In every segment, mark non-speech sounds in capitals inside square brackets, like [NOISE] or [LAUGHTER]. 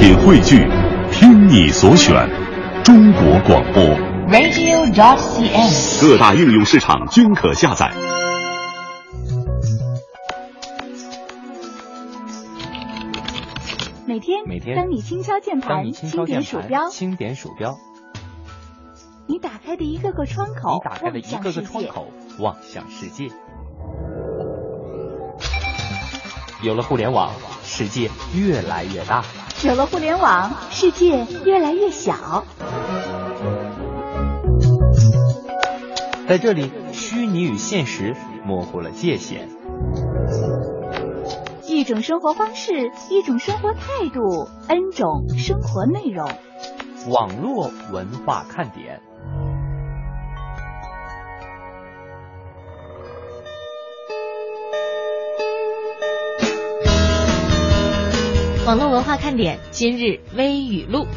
品汇聚，听你所选，中国广播。radio.dot.cn，。各大应用市场均可下载。每天，每天当你轻敲键盘，轻点鼠标，，轻点鼠标，你打开的一个个窗口，你打开的一个个。窗口，望向世界。有了互联网，世界越来越大。有了互联网，世界越来越小。在这里，虚拟与现实模糊了界限。一种生活方式，一种生活态度，N 种生活内容。网络文化看点。网络文化看点今日微语录。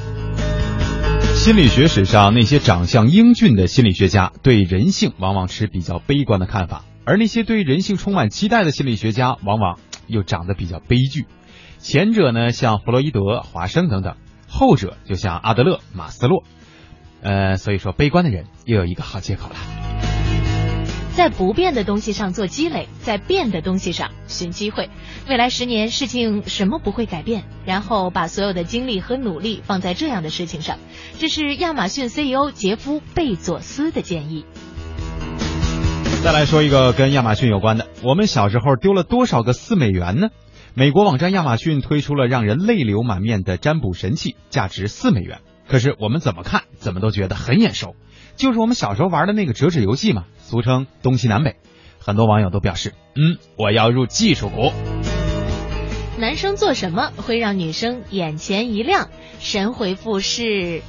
心理学史上，那些长相英俊的心理学家对人性往往持比较悲观的看法，而那些对人性充满期待的心理学家，往往又长得比较悲剧。前者呢，像弗洛伊德、华生等等；后者就像阿德勒、马斯洛。呃，所以说，悲观的人又有一个好借口了。在不变的东西上做积累，在变的东西上寻机会。未来十年事情什么不会改变？然后把所有的精力和努力放在这样的事情上。这是亚马逊 CEO 杰夫·贝佐斯的建议。再来说一个跟亚马逊有关的，我们小时候丢了多少个四美元呢？美国网站亚马逊推出了让人泪流满面的占卜神器，价值四美元。可是我们怎么看，怎么都觉得很眼熟，就是我们小时候玩的那个折纸游戏嘛，俗称东西南北。很多网友都表示，嗯，我要入技术股。男生做什么会让女生眼前一亮？神回复是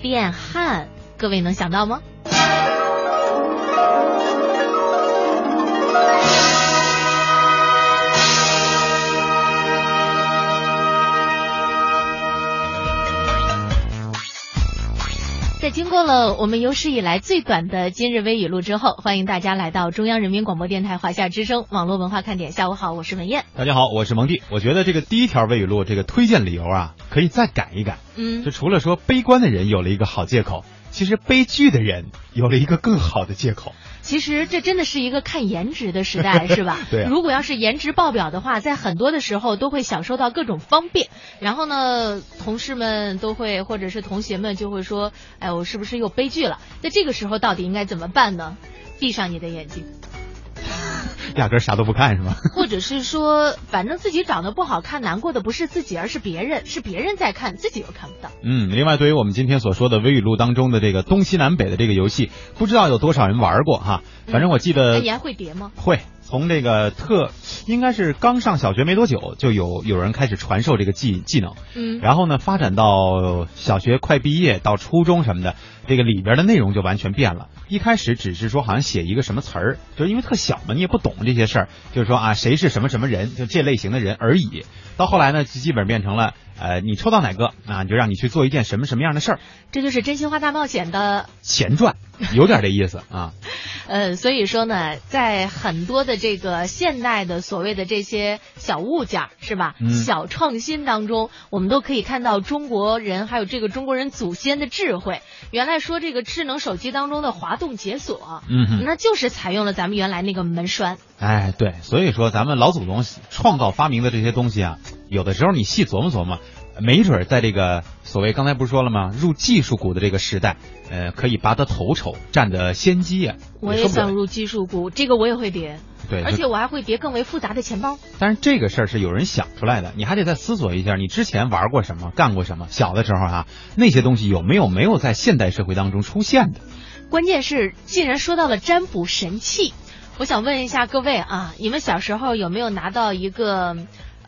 变汉，各位能想到吗？在经过了我们有史以来最短的今日微语录之后，欢迎大家来到中央人民广播电台华夏之声网络文化看点。下午好，我是文艳。大家好，我是蒙蒂。我觉得这个第一条微语录这个推荐理由啊，可以再改一改。嗯就，除了说悲观的人有了一个好借口，其实悲剧的人有了一个更好的借口。其实这真的是一个看颜值的时代，[LAUGHS] 是吧？对啊如果要是颜值爆表的话，在很多的时候都会享受到各种方便。然后呢，同事们都会，或者是同学们就会说：“哎，我是不是又悲剧了？”那这个时候到底应该怎么办呢？闭上你的眼睛，[LAUGHS] 压根儿啥都不看是吗？[LAUGHS] 或者是说，反正自己长得不好看，难过的不是自己，而是别人，是别人在看，自己又看不到。嗯，另外对于我们今天所说的微语录当中的这个东西南北的这个游戏，不知道有多少人玩过哈。反正我记那得你还会叠吗？会从这个特应该是刚上小学没多久，就有有人开始传授这个技技能，嗯，然后呢发展到小学快毕业到初中什么的，这个里边的内容就完全变了。一开始只是说好像写一个什么词儿，就是因为特小嘛，你也不懂这些事儿，就是说啊谁是什么什么人，就这类型的人而已。到后来呢，就基本变成了呃你抽到哪个啊，就让你去做一件什么什么样的事儿，这就是真心话大冒险的前传，有点这意思啊。[LAUGHS] 呃，所以说呢，在很多的这个现代的所谓的这些小物件儿，是吧？嗯小创新当中，我们都可以看到中国人还有这个中国人祖先的智慧。原来说这个智能手机当中的滑动解锁，嗯哼。那就是采用了咱们原来那个门栓。哎，对，所以说咱们老祖宗创造发明的这些东西啊，有的时候你细琢磨琢磨，没准儿在这个所谓刚才不是说了吗？入技术股的这个时代，呃，可以拔得头筹，占得先机啊。我也想入技术股，这个我也会叠，对，而且我还会叠更为复杂的钱包。但是这个事儿是有人想出来的，你还得再思索一下，你之前玩过什么，干过什么。小的时候啊，那些东西有没有没有在现代社会当中出现的？关键是，既然说到了占卜神器，我想问一下各位啊，你们小时候有没有拿到一个，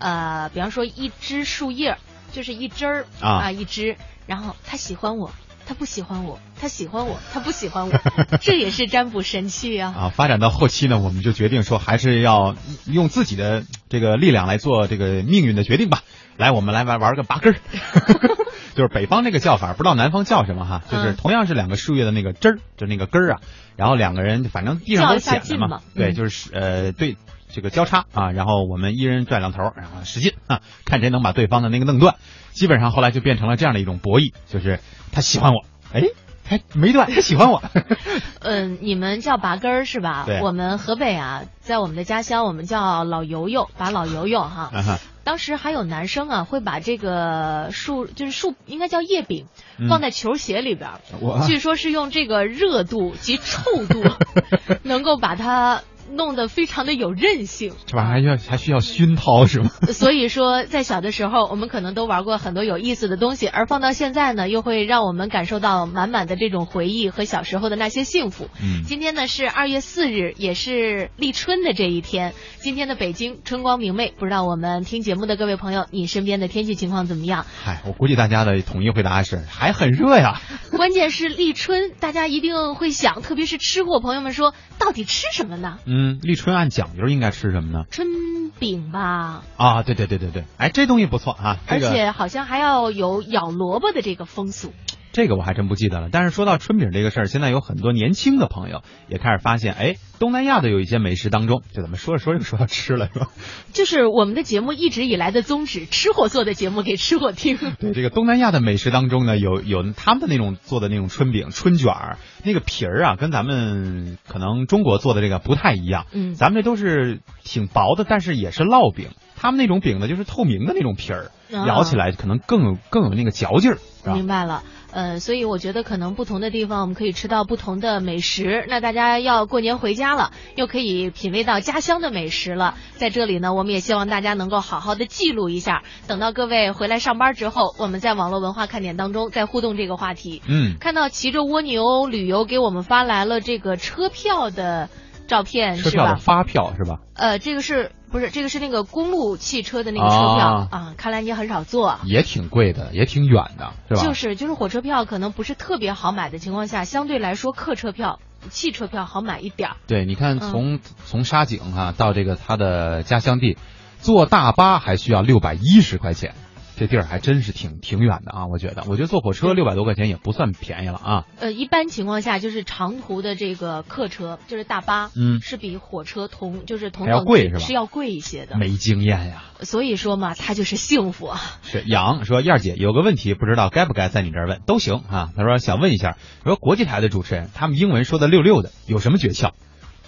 呃，比方说一枝树叶儿，就是一枝儿啊。一枝，然后他喜欢我，他不喜欢我，他喜欢我，[LAUGHS] 他不喜欢我，这也是占卜神器啊。啊，发展到后期呢，我们就决定说，还是要用自己的这个力量来做这个命运的决定吧。来，我们来玩玩个拔根儿，[LAUGHS] 就是北方那个叫法，不知道南方叫什么哈，就是嗯同样是两个树叶的那个枝儿，就那个根儿啊，然后两个人反正地上都捡了嘛。对，嗯。就是呃对这个交叉啊，然后我们一人拽两头，然后使劲啊，看谁能把对方的那个弄断。基本上后来就变成了这样的一种博弈，就是他喜欢我，哎，还没断，他喜欢我。[LAUGHS] [LAUGHS] 嗯，你们叫拔根儿是吧？我们河北啊，在我们的家乡，我们叫老油油，拔老油油哈。[LAUGHS] 啊当时还有男生啊，会把这个树，就是树应该叫叶柄，嗯放在球鞋里边据说是用这个热度及臭度，能够把它弄得非常的有韧性。这玩意儿还需要还需要熏陶是吗？[LAUGHS] 所以说，在小的时候，我们可能都玩过很多有意思的东西，而放到现在呢，又会让我们感受到满满的这种回忆和小时候的那些幸福。嗯今天呢是二月四日，也是立春的这一天。今天的北京春光明媚，不知道我们听节目的各位朋友，你身边的天气情况怎么样？嗨，我估计大家的统一回答是还很热呀。[LAUGHS] 关键是立春，大家一定会想，特别是吃货朋友们说，到底吃什么呢？嗯，立春按讲究应该吃什么呢？春饼吧，啊，对对对对对，哎，这东西不错啊，这而且好像还要有咬萝卜的这个风俗。这个我还真不记得了。但是说到春饼这个事儿，现在有很多年轻的朋友也开始发现，哎，东南亚的有一些美食当中，就怎么说着说着又说到吃了是吧？[LAUGHS] 就是我们的节目一直以来的宗旨，吃货做的节目给吃货听。对，这个东南亚的美食当中呢，有有他们的那种做的那种春饼、春卷儿，那个皮儿啊，跟咱们可能中国做的这个不太一样。嗯咱们这都是挺薄的，但是也是烙饼。他们那种饼呢，就是透明的那种皮儿，啊咬起来可能更有更有那个嚼劲儿，明白了，呃，所以我觉得可能不同的地方我们可以吃到不同的美食。那大家要过年回家了，又可以品味到家乡的美食了。在这里呢，我们也希望大家能够好好的记录一下，等到各位回来上班之后，我们在网络文化看点当中再互动这个话题。嗯，看到骑着蜗牛旅游给我们发来了这个车票的照片，是吧？车票的发票是吧？呃，这个是不是这个是那个公路汽车的那个车票啊啊？看来你很少坐啊。也挺贵的，也挺远的，是吧？就是就是火车票可能不是特别好买的情况下，相对来说客车票、汽车票好买一点儿。对，你看嗯从、从沙井哈、到这个他的家乡地，坐大巴还需要六百一十块钱，这地儿还真是挺挺远的啊！我觉得，我觉得坐火车六百多块钱也不算便宜了啊。呃，一般情况下就是长途的这个客车，就是大巴，嗯是比火车同就是同还要贵是吧是要贵一些的。没经验呀。所以说嘛，他就是幸福啊。是杨说燕儿姐有个问题，不知道该不该在你这儿问，都行啊。他说想问一下，说国际台的主持人他们英文说的溜溜的，有什么诀窍？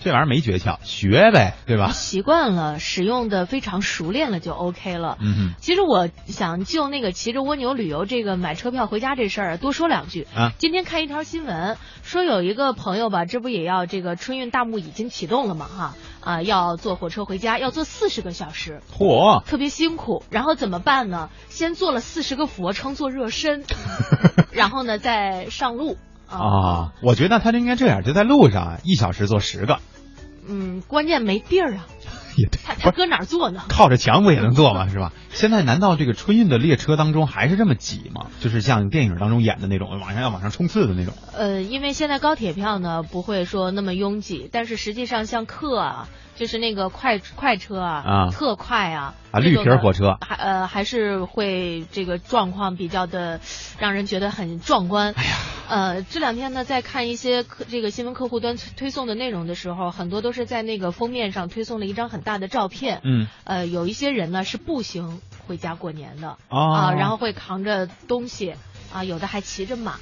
这玩意儿没诀窍，学呗，对吧？习惯了，使用的非常熟练了就 OK 了。嗯哼。其实我想就那个骑着蜗牛旅游这个买车票回家这事儿多说两句。啊今天看一条新闻，说有一个朋友吧，这不也要这个春运大幕已经启动了嘛哈啊，要坐火车回家，要坐四十个小时，嚯，特别辛苦。然后怎么办呢？先做了四十个俯卧撑做热身，[LAUGHS] 然后呢再上路。啊，我觉得他就应该这样，就在路上啊，一小时做十个，嗯，关键没地儿啊，[LAUGHS] 也对，他他搁哪儿坐呢？[LAUGHS] 靠着墙不也能坐吗？是吧？现在难道这个春运的列车当中还是这么挤吗？就是像电影当中演的那种，往上要往上冲刺的那种。呃，因为现在高铁票呢不会说那么拥挤，但是实际上像客啊，就是那个快快车啊，啊特快啊，啊绿皮火车还呃还是会这个状况比较的让人觉得很壮观。哎呀，呃，这两天呢在看一些客这个新闻客户端推推送的内容的时候，很多都是在那个封面上推送了一张很大的照片。嗯，呃，有一些人呢是步行回家过年的哦啊，然后会扛着东西。啊，有的还骑着马，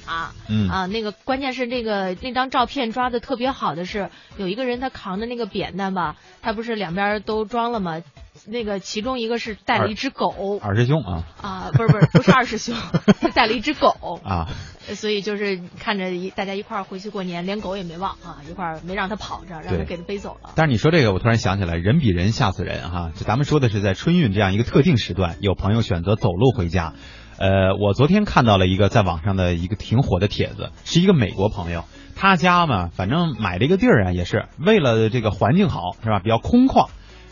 嗯啊，那个关键是那个那张照片抓的特别好的是，有一个人他扛着那个扁担吧，他不是两边都装了吗？那个其中一个是带了一只狗二师兄啊啊，不是不是不是二师兄，[LAUGHS] 是带了一只狗，啊，所以就是看着一大家一块儿回去过年，连狗也没忘啊，一块儿没让他跑着，让他给他背走了。但是你说这个，我突然想起来，人比人吓死人哈！就咱们说的是在春运这样一个特定时段，有朋友选择走路回家。呃，我昨天看到了一个在网上的一个挺火的帖子，是一个美国朋友，他家嘛，反正买这个地儿啊，也是为了这个环境好，是吧？比较空旷。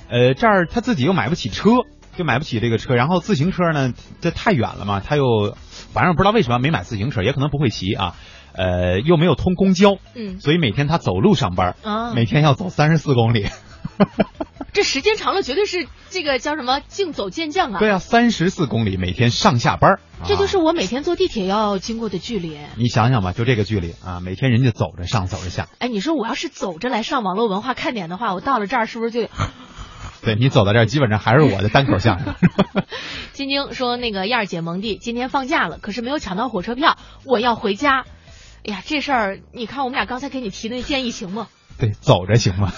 呃，这儿他自己又买不起车，就买不起这个车，然后自行车呢，这太远了嘛，他又反正不知道为什么没买自行车，也可能不会骑啊。呃，又没有通公交，嗯所以每天他走路上班，啊，每天要走三十四公里。[LAUGHS] 这时间长了绝对是这个叫什么竞走健将啊！对啊，三十四公里每天上下班儿，这就是啊我每天坐地铁要经过的距离。你想想吧，就这个距离啊，每天人家走着上走着下，哎，你说我要是走着来上网络文化看点的话，我到了这儿是不是就 [LAUGHS] 对你走到这儿，基本上还是我的单口相声。[LAUGHS] 晶晶说：“那个燕儿姐、蒙蒂今天放假了，可是没有抢到火车票，我要回家。哎呀，这事儿你看我们俩刚才给你提的那建议行吗？对，走着行吗？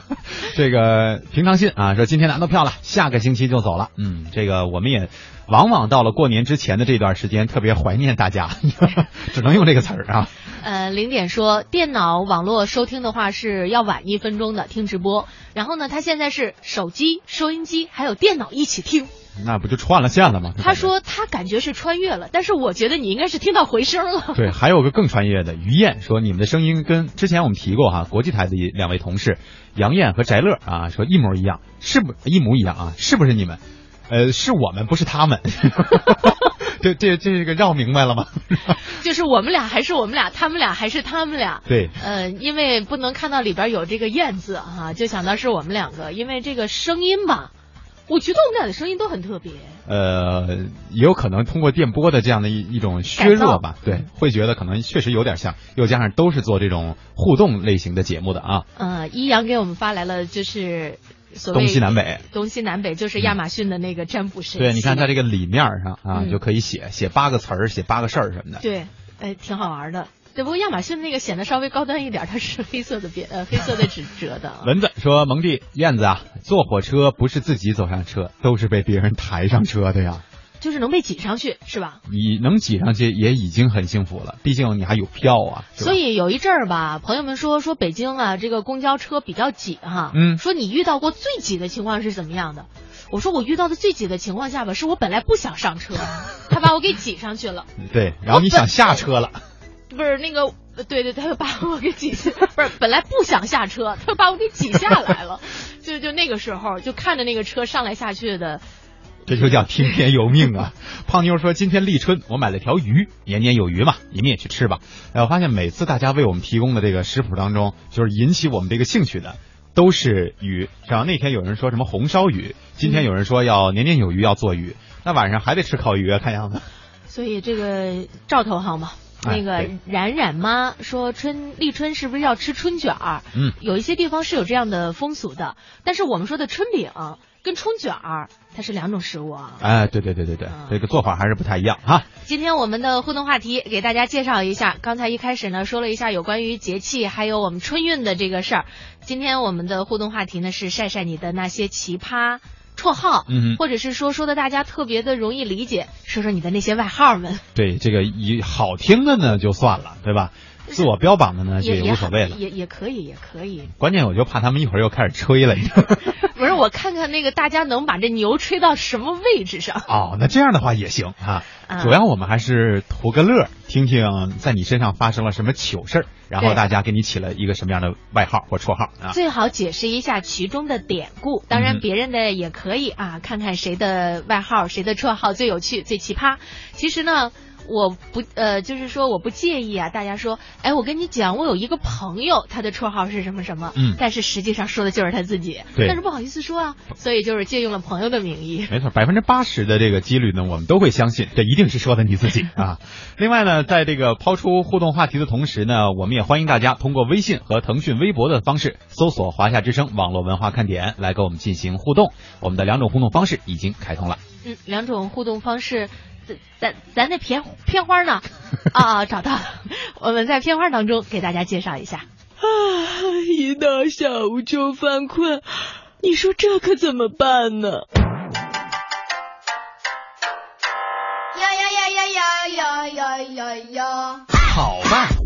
[LAUGHS] 这个平常心啊，说今天拿到票了，下个星期就走了。嗯，这个我们也往往到了过年之前的这段时间，特别怀念大家，[LAUGHS] 只能用这个词儿啊。呃，零点说电脑网络收听的话是要晚一分钟的听直播，然后呢，他现在是手机、收音机还有电脑一起听。那不就串了线了吗？他说他感觉是穿越了，但是我觉得你应该是听到回声了。对，还有个更穿越的于燕说，你们的声音跟之前我们提过哈，国际台的两位同事杨燕和翟乐啊，说一模一样，是不一模一样啊？是不是你们？呃，是我们，不是他们。[LAUGHS] [LAUGHS] 这这这个绕明白了吗？[LAUGHS] 就是我们俩还是我们俩，他们俩还是他们俩。对，呃，因为不能看到里边有这个燕字哈，就想到是我们两个，因为这个声音吧。我觉得我们俩的声音都很特别。呃，也有可能通过电波的这样的一一种削弱吧，对，会觉得可能确实有点像，又加上都是做这种互动类型的节目的啊。呃，一阳给我们发来了，就是所谓东西南北，东西南北就是亚马逊的那个占卜神。对，你看在这个里面上啊，就可以写写八个词儿，写八个事儿什么的。对，哎，挺好玩的。对，不过亚马逊那个显得稍微高端一点，它是黑色的边，呃，黑色的纸 [LAUGHS] 折的。蚊子说：“蒙蒂燕子啊，坐火车不是自己走上车，都是被别人抬上车的呀。就是能被挤上去，是吧？你能挤上去也已经很幸福了，毕竟你还有票啊。所以有一阵儿吧，朋友们说说北京啊，这个公交车比较挤哈。嗯。说你遇到过最挤的情况是怎么样的？我说我遇到的最挤的情况下吧，是我本来不想上车，[LAUGHS] 他把我给挤上去了。对，然后你想下车了。不是那个。对对，他就把我给挤下，[LAUGHS] 不是本来不想下车，他就把我给挤下来了。[LAUGHS] 就就那个时候，就看着那个车上来下去的，这就叫听天由命啊！[LAUGHS] 胖妞说：“今天立春，我买了条鱼，年年有余嘛，你们也去吃吧。”哎，我发现每次大家为我们提供的这个食谱当中，就是引起我们这个兴趣的都是鱼。然后那天有人说什么红烧鱼，今天有人说要年年有余要做鱼，那晚上还得吃烤鱼啊，看样子。所以这个兆头好吗？那个冉冉妈说春立春是不是要吃春卷儿？嗯，有一些地方是有这样的风俗的，但是我们说的春饼跟春卷儿它是两种食物啊。哎，对对对对对，这个做法还是不太一样哈。今天我们的互动话题给大家介绍一下，刚才一开始呢说了一下有关于节气还有我们春运的这个事儿。今天我们的互动话题呢是晒晒你的那些奇葩。绰号，嗯，或者是说说的大家特别的容易理解，说说你的那些外号们。对，这个以好听的呢就算了，对吧？自我标榜的呢就也无所谓了，也也可以，也可以。关键我就怕他们一会儿又开始吹了。[LAUGHS] 不是，我看看那个大家能把这牛吹到什么位置上？哦，那这样的话也行啊。主要我们还是图个乐，听听在你身上发生了什么糗事儿，然后大家给你起了一个什么样的外号或绰号啊？最好解释一下其中的典故，当然别人的也可以啊，看看谁的外号、谁的绰号最有趣、最奇葩。其实呢。我不呃，就是说我不介意啊。大家说，哎，我跟你讲，我有一个朋友，他的绰号是什么什么，嗯，但是实际上说的就是他自己，对，但是不好意思说啊，所以就是借用了朋友的名义。没错，百分之八十的这个几率呢，我们都会相信，这一定是说的你自己啊。[LAUGHS] 另外呢，在这个抛出互动话题的同时呢，我们也欢迎大家通过微信和腾讯微博的方式搜索“华夏之声网络文化看点”来跟我们进行互动。我们的两种互动方式已经开通了。嗯，两种互动方式。咱咱那片片花呢？[LAUGHS] 啊，找到了！我们在片花当中给大家介绍一下。啊，一到下午就犯困，你说这可怎么办呢？呀呀呀呀呀呀呀呀呀！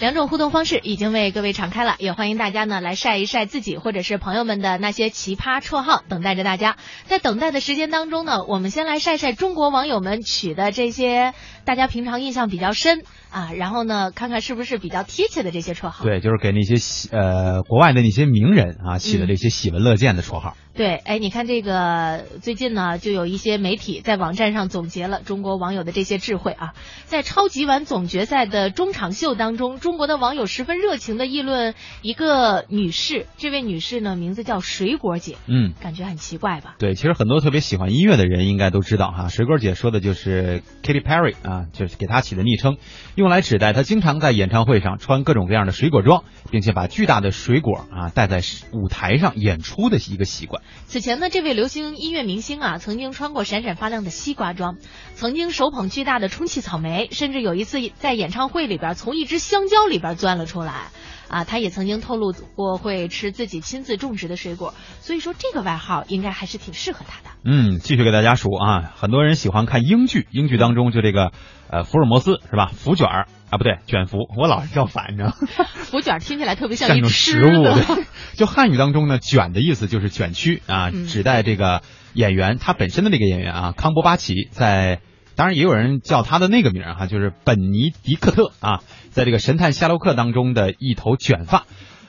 两种互动方式已经为各位敞开了，也欢迎大家呢来晒一晒自己或者是朋友们的那些奇葩绰号，等待着大家。在等待的时间当中呢，我们先来晒晒中国网友们取的这些大家平常印象比较深啊，然后呢看看是不是比较贴切的这些绰号。对，就是给那些呃国外的那些名人啊起的这些喜闻乐见的绰号。对，哎，你看这个最近呢，就有一些媒体在网站上总结了中国网友的这些智慧啊，在超级碗总决赛的中场秀当中，中国的网友十分热情的议论一个女士，这位女士呢名字叫水果姐，嗯，感觉很奇怪吧？对，其实很多特别喜欢音乐的人应该都知道哈，水果姐说的就是 Katy Perry 啊，就是给她起的昵称，用来指代她经常在演唱会上穿各种各样的水果装，并且把巨大的水果啊带在舞台上演出的一个习惯。此前呢，这位流行音乐明星啊，曾经穿过闪闪发亮的西瓜装，曾经手捧巨大的充气草莓，甚至有一次在演唱会里边从一只香蕉里边钻了出来。啊，他也曾经透露过会吃自己亲自种植的水果，所以说这个外号应该还是挺适合他的。嗯，继续给大家数啊，很多人喜欢看英剧，英剧当中就这个呃福尔摩斯是吧？福卷儿啊，不对，卷福，我老是叫反，你知道吗？福卷听起来特别像一种食物。就汉语当中呢，卷的意思就是卷曲啊，指代这个演员他本身的那个演员啊，康伯巴奇在。当然，也有人叫他的那个名儿哈，就是本尼迪克特啊，在这个神探夏洛克当中的一头卷发。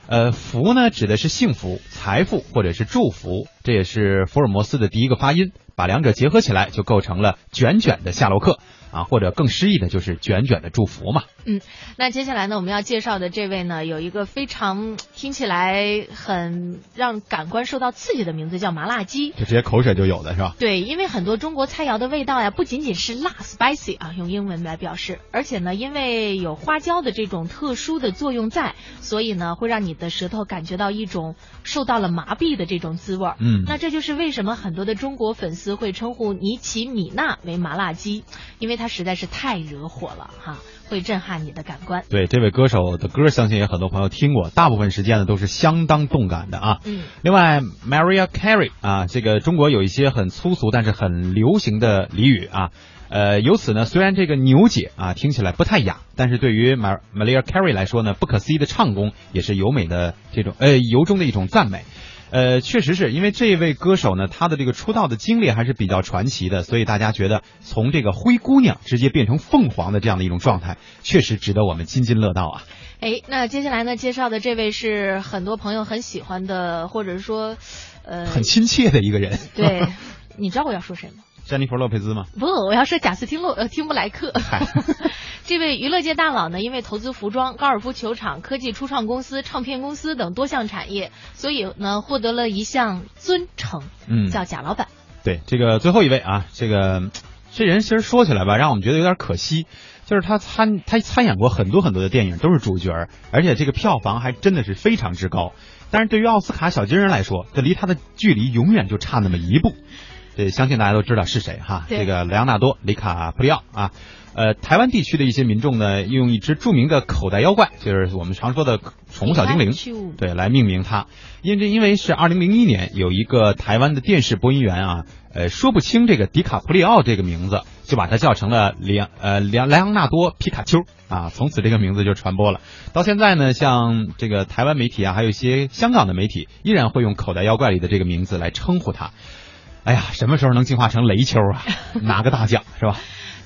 呃，福呢指的是幸福、财富或者是祝福，这也是福尔摩斯的第一个发音，把两者结合起来就构成了卷卷的夏洛克。啊，或者更诗意的就是卷卷的祝福嘛。嗯，那接下来呢，我们要介绍的这位呢，有一个非常听起来很让感官受到刺激的名字，叫麻辣鸡，就直接口水就有的是吧？对，因为很多中国菜肴的味道呀，不仅仅是辣 （spicy） 啊，用英文来表示，而且呢，因为有花椒的这种特殊的作用在，所以呢，会让你的舌头感觉到一种受到了麻痹的这种滋味。嗯，那这就是为什么很多的中国粉丝会称呼尼奇米娜为麻辣鸡，因为。他实在是太惹火了哈，会震撼你的感官。对这位歌手的歌，相信也很多朋友听过，大部分时间呢都是相当动感的啊。嗯。另外，Maria Carey 啊，这个中国有一些很粗俗但是很流行的俚语啊，呃，由此呢，虽然这个牛姐啊听起来不太雅，但是对于 Maria Carey 来说呢，不可思议的唱功也是尤美的这种呃由衷的一种赞美。呃，确实是因为这位歌手呢，他的这个出道的经历还是比较传奇的，所以大家觉得从这个灰姑娘直接变成凤凰的这样的一种状态，确实值得我们津津乐道啊。哎，那接下来呢，介绍的这位是很多朋友很喜欢的，或者是说，呃，很亲切的一个人。对，你知道我要说谁吗？詹妮弗·洛佩兹吗？不，我要说贾斯汀·洛呃汀布莱克。[LAUGHS] 这位娱乐界大佬呢，因为投资服装、高尔夫球场、科技初创公司、唱片公司等多项产业，所以呢获得了一项尊称，嗯，叫贾老板。对，这个最后一位啊，这个这人其实说起来吧，让我们觉得有点可惜，就是他参他参演过很多很多的电影，都是主角，而且这个票房还真的是非常之高。但是对于奥斯卡小金人来说，这离他的距离永远就差那么一步。这相信大家都知道是谁哈，这个莱昂纳多·里卡普里奥啊，呃，台湾地区的一些民众呢，用一只著名的口袋妖怪，就是我们常说的宠物小精灵，对，来命名它。因为因为是二零零一年有一个台湾的电视播音员啊，呃，说不清这个迪卡普里奥这个名字，就把它叫成了莱呃莱莱昂纳多皮卡丘啊，从此这个名字就传播了。到现在呢，像这个台湾媒体啊，还有一些香港的媒体，依然会用口袋妖怪里的这个名字来称呼它。哎呀，什么时候能进化成雷丘啊？[LAUGHS] 拿个大奖是吧？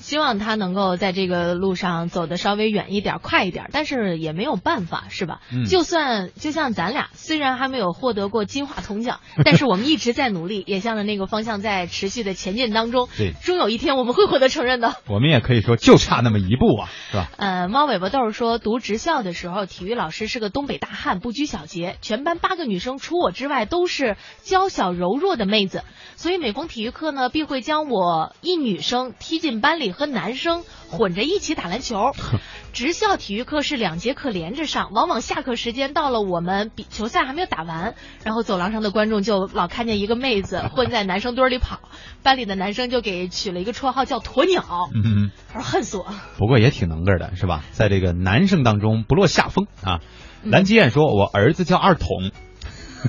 希望他能够在这个路上走得稍微远一点、快一点，但是也没有办法，是吧？嗯。就算就像咱俩，虽然还没有获得过金话筒奖，但是我们一直在努力，也向着那个方向在持续的前进当中。对。终有一天我们会获得承认的。我们也可以说，就差那么一步啊，是吧？呃，猫尾巴豆说，读职校的时候，体育老师是个东北大汉，不拘小节，全班八个女生，除我之外都是娇小柔弱的妹子，所以每逢体育课呢，必会将我一女生踢进班里和男生。混着一起打篮球，[LAUGHS] 职校体育课是两节课连着上，往往下课时间到了，我们比球赛还没有打完，然后走廊上的观众就老看见一个妹子 [LAUGHS] 混在男生堆里跑，班里的男生就给取了一个绰号叫鸵鸟，嗯，他说恨死我。不过也挺能个的，是吧？在这个男生当中不落下风啊。蓝吉燕说：“我儿子叫二筒，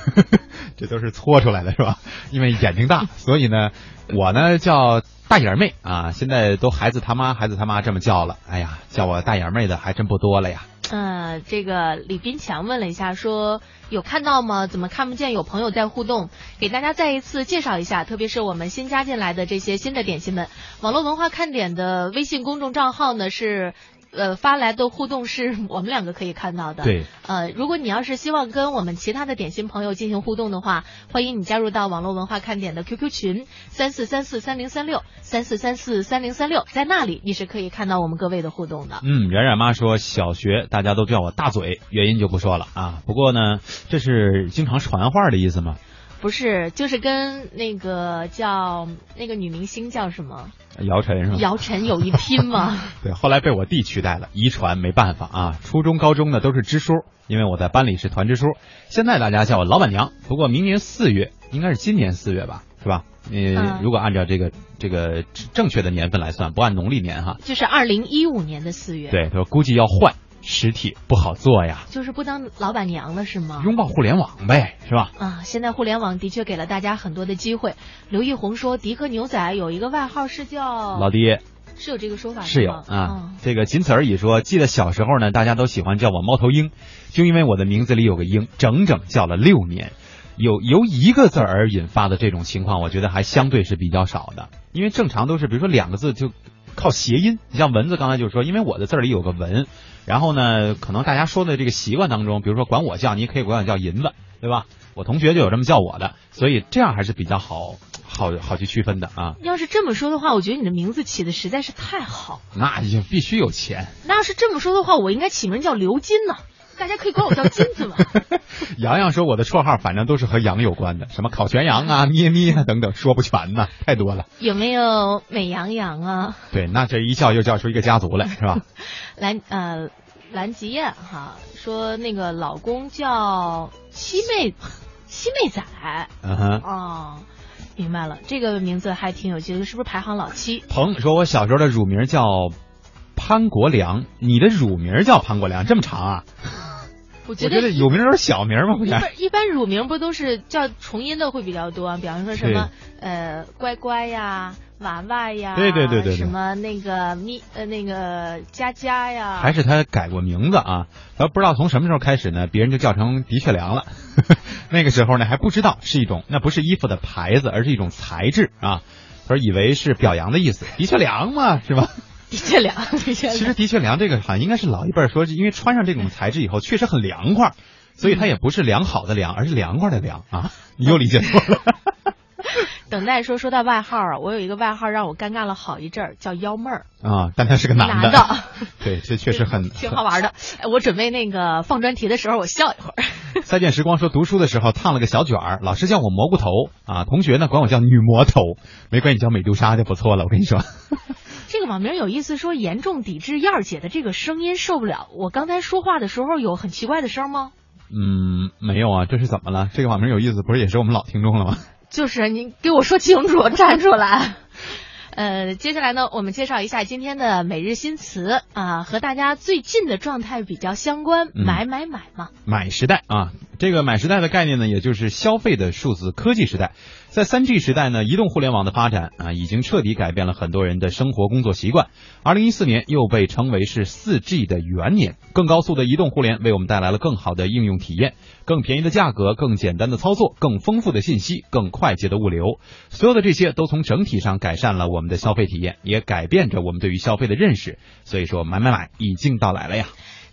[LAUGHS] 这都是搓出来的，是吧？因为眼睛大，所以呢，我呢叫。”大眼妹啊，现在都孩子他妈孩子他妈这么叫了。哎呀，叫我大眼妹的还真不多了呀。嗯，这个李斌强问了一下，说有看到吗？怎么看不见有朋友在互动？给大家再一次介绍一下，特别是我们新加进来的这些新的点心们，网络文化看点的微信公众账号呢是。呃，发来的互动是 [LAUGHS] 我们两个可以看到的。对。呃，如果你要是希望跟我们其他的点心朋友进行互动的话，欢迎你加入到网络文化看点的 QQ 群三四三四三零三六三四三四三零三六，在那里你是可以看到我们各位的互动的。嗯，冉冉妈说小学大家都叫我大嘴，原因就不说了啊。不过呢，这是经常传话的意思吗？不是，就是跟那个叫那个女明星叫什么？姚晨是吗？姚晨有一拼吗？[LAUGHS] 对，后来被我弟取代了，遗传没办法啊。初中、高中呢都是支书，因为我在班里是团支书。现在大家叫我老板娘。不过明年四月，应该是今年四月吧，是吧？呃，如果按照这个这个正确的年份来算，不按农历年哈，就是二零一五年的四月。对，他说估计要换。实体不好做呀，就是不当老板娘了是吗？拥抱互联网呗，是吧？啊，现在互联网的确给了大家很多的机会。刘奕宏说，迪克牛仔有一个外号是叫老爹，是有这个说法是有啊。这个仅此而已。说记得小时候呢，大家都喜欢叫我猫头鹰，就因为我的名字里有个鹰，整整叫了六年。有由一个字而引发的这种情况，我觉得还相对是比较少的，因为正常都是比如说两个字就靠谐音。你像蚊子，刚才就说，因为我的字里有个蚊。然后呢，可能大家说的这个习惯当中，比如说管我叫，你可以管我叫银子，对吧？我同学就有这么叫我的，所以这样还是比较好好好去区分的啊。要是这么说的话，我觉得你的名字起的实在是太好。那就必须有钱。那要是这么说的话，我应该起名叫刘金呢。大家可以管我叫金子嘛。[LAUGHS] 洋洋说我的绰号反正都是和羊有关的，什么烤全羊啊、[LAUGHS] 咩咩啊等等，说不全呢，太多了。有没有美羊羊啊？对，那这一叫又叫出一个家族来，是吧？[LAUGHS] 蓝呃，蓝吉燕哈说那个老公叫七妹，七妹仔。嗯哼。哦，明白了，这个名字还挺有趣的，是不是排行老七？鹏说，我小时候的乳名叫潘国良，你的乳名叫潘国良，这么长啊？[LAUGHS] 我觉得有名都是小名嘛，不是？一般乳名不都是叫重音的会比较多？比方说什么呃乖乖呀、娃娃呀，对对对对，什么那个咪呃那个佳佳呀，还是他改过名字啊？然后不知道从什么时候开始呢，别人就叫成的确良了。[LAUGHS] 那个时候呢还不知道是一种，那不是衣服的牌子，而是一种材质啊。他说以为是表扬的意思，的确良嘛，是吧？的确凉，[LAUGHS] 的确。其实的确凉，这个好像应该是老一辈说，因为穿上这种材质以后确实很凉快，所以它也不是良好的凉，而是凉快的凉啊。你又理解错了。[LAUGHS] [LAUGHS] [LAUGHS] 等待说说到外号啊，我有一个外号让我尴尬了好一阵儿，叫幺妹儿啊，但他是个男的。[LAUGHS] 对，这确实很 [LAUGHS] 挺好玩的。我准备那个放专题的时候，我笑一会儿。再见时光说读书的时候烫了个小卷儿，老师叫我蘑菇头啊，同学呢管我叫女魔头，没管你叫美杜莎就不错了。我跟你说。这个网名有意思，说严重抵制燕儿姐的这个声音受不了。我刚才说话的时候有很奇怪的声吗？嗯，没有啊，这是怎么了？这个网名有意思，不是也是我们老听众了吗？就是你给我说清楚，站出来。[LAUGHS] 呃，接下来呢，我们介绍一下今天的每日新词啊，和大家最近的状态比较相关。买买买嘛，买时代啊，这个买时代的概念呢，也就是消费的数字科技时代。在三 G 时代呢，移动互联网的发展啊，已经彻底改变了很多人的生活工作习惯。二零一四年又被称为是四 G 的元年，更高速的移动互联为我们带来了更好的应用体验，更便宜的价格，更简单的操作，更丰富的信息，更快捷的物流。所有的这些都从整体上改善了我们的消费体验，也改变着我们对于消费的认识。所以说，买买买已经到来了呀。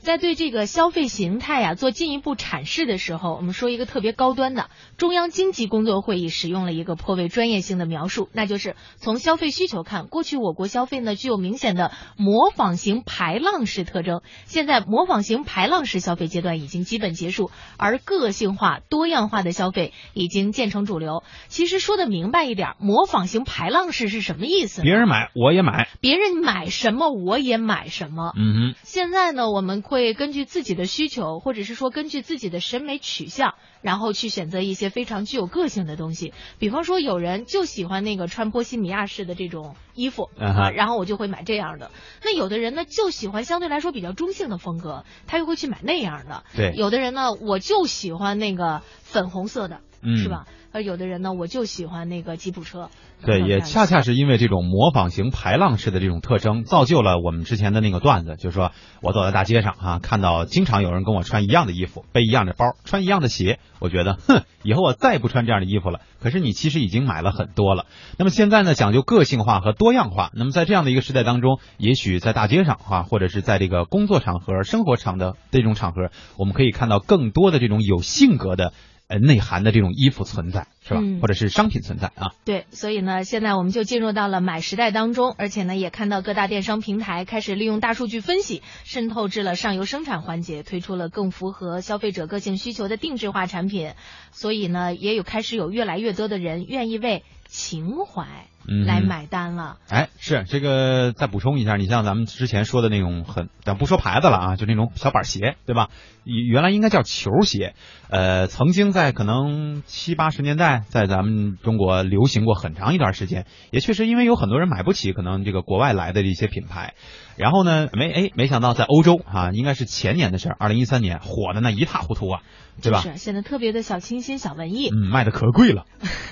在对这个消费形态呀做进一步阐释的时候，我们说一个特别高端的中央经济工作会议使用了一个颇为专业性的描述，那就是从消费需求看，过去我国消费呢具有明显的模仿型排浪式特征，现在模仿型排浪式消费阶段已经基本结束，而个性化多样化的消费已经渐成主流。其实说的明白一点，模仿型排浪式是什么意思？别人买我也买，别人买什么我也买什么。嗯哼。现在呢，我们。会根据自己的需求，或者是说根据自己的审美取向，然后去选择一些非常具有个性的东西。比方说，有人就喜欢那个穿波西米亚式的这种衣服，然后我就会买这样的。那有的人呢，就喜欢相对来说比较中性的风格，他又会去买那样的。对，有的人呢，我就喜欢那个粉红色的。嗯是吧？而有的人呢，我就喜欢那个吉普车。对，也恰恰是因为这种模仿型排浪式的这种特征，造就了我们之前的那个段子，就是说我走在大街上啊，看到经常有人跟我穿一样的衣服，背一样的包，穿一样的鞋，我觉得，哼，以后我再也不穿这样的衣服了。可是你其实已经买了很多了。那么现在呢，讲究个性化和多样化。那么在这样的一个时代当中，也许在大街上啊，或者是在这个工作场合、生活场的这种场合，我们可以看到更多的这种有性格的。呃，内涵的这种衣服存在是吧？嗯或者是商品存在啊？对，所以呢，现在我们就进入到了买时代当中，而且呢，也看到各大电商平台开始利用大数据分析，渗透至了上游生产环节，推出了更符合消费者个性需求的定制化产品。所以呢，也有开始有越来越多的人愿意为情怀嗯来买单了。哎，是这个，再补充一下，你像咱们之前说的那种很，咱不说牌子了啊，就那种小板鞋，对吧？原原来应该叫球鞋，呃，曾经在可能七八十年代，在咱们中国流行过很长一段时间，也确实因为有很多人买不起可能这个国外来的一些品牌，然后呢，没哎，没想到在欧洲啊，应该是前年的事儿，二零一三年火的那一塌糊涂啊，对吧？就是显得特别的小清新、小文艺。嗯，卖的可贵了。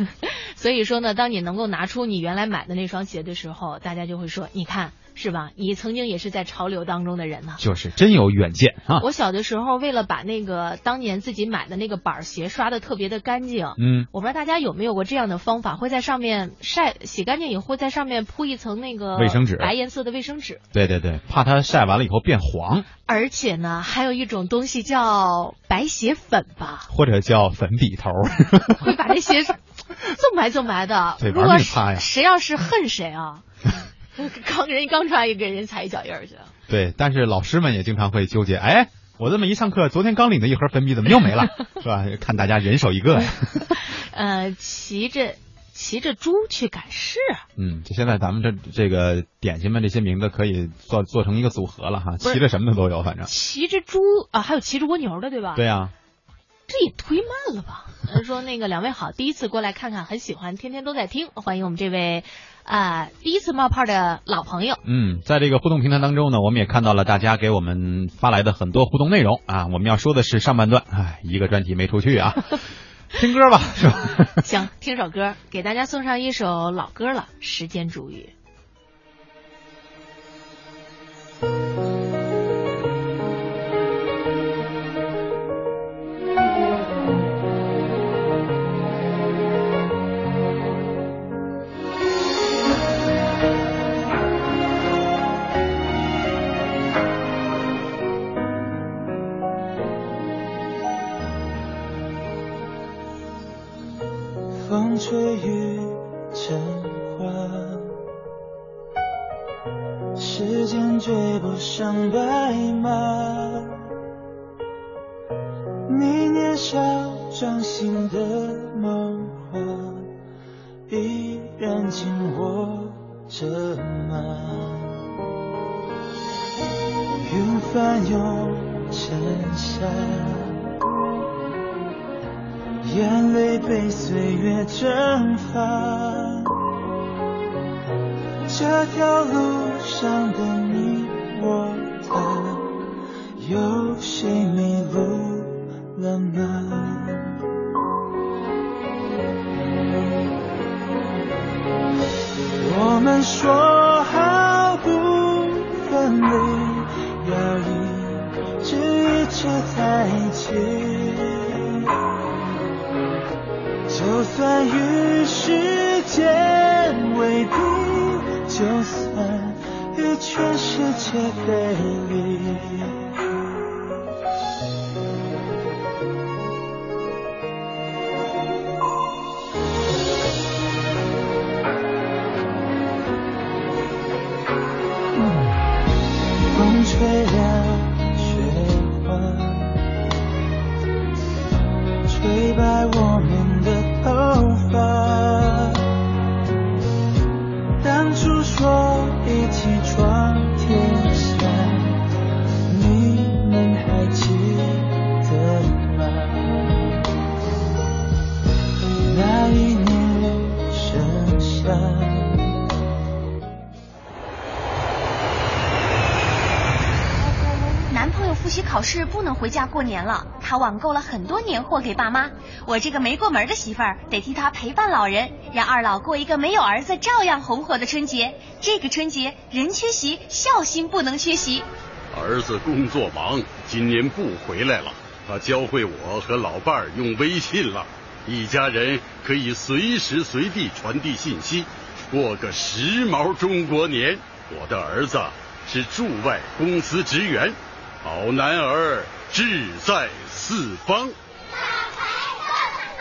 [LAUGHS] 所以说呢，当你能够拿出你原来买的那双鞋的时候，大家就会说，你看是吧？你曾经也是在潮流当中的人呢。就是真有远见啊！我小的时候，为了把那个当年自己买的那个板儿鞋刷的特别的干净，嗯，我不知道大家有没有过这样的方法，会在上面晒洗干净以后，在上面铺一层那个卫生纸白颜色的卫生纸。对对对，怕它晒完了以后变黄，而且呢，还有一种东西叫白鞋粉吧，或者叫粉笔头。[LAUGHS] 会把这鞋锃白锃白的。对如果玩命擦呀谁要是恨谁啊，[LAUGHS] [LAUGHS] 刚人刚出来也给人踩一脚印儿去。对，但是老师们也经常会纠结，哎，我这么一上课，昨天刚领的一盒粉笔怎么又没了，[LAUGHS] 是吧？看大家人手一个呀。[LAUGHS] 呃，骑着骑着猪去赶市，嗯，就现在咱们这这个点心们这些名字可以做做成一个组合了哈，骑着什么的都有，反正。骑着猪啊，还有骑着蜗牛的，对吧？对呀、这也忒慢了吧？他说那个两位好，第一次过来看看，很喜欢，天天都在听，欢迎我们这位啊、第一次冒泡的老朋友。嗯，在这个互动平台当中呢，我们也看到了大家给我们发来的很多互动内容啊。我们要说的是上半段，哎，一个专题没出去啊，[LAUGHS] 听歌吧，是吧？行，听首歌，给大家送上一首老歌了，《时间煮雨》。回家过年了，他网购了很多年货给爸妈。我这个没过门的媳妇儿得替他陪伴老人，让二老过一个没有儿子照样红火的春节。这个春节人缺席，孝心不能缺席。儿子工作忙，今年不回来了。他教会我和老伴儿用微信了，一家人可以随时随地传递信息，过个时髦中国年。我的儿子是驻外公司职员，好男儿志在四方。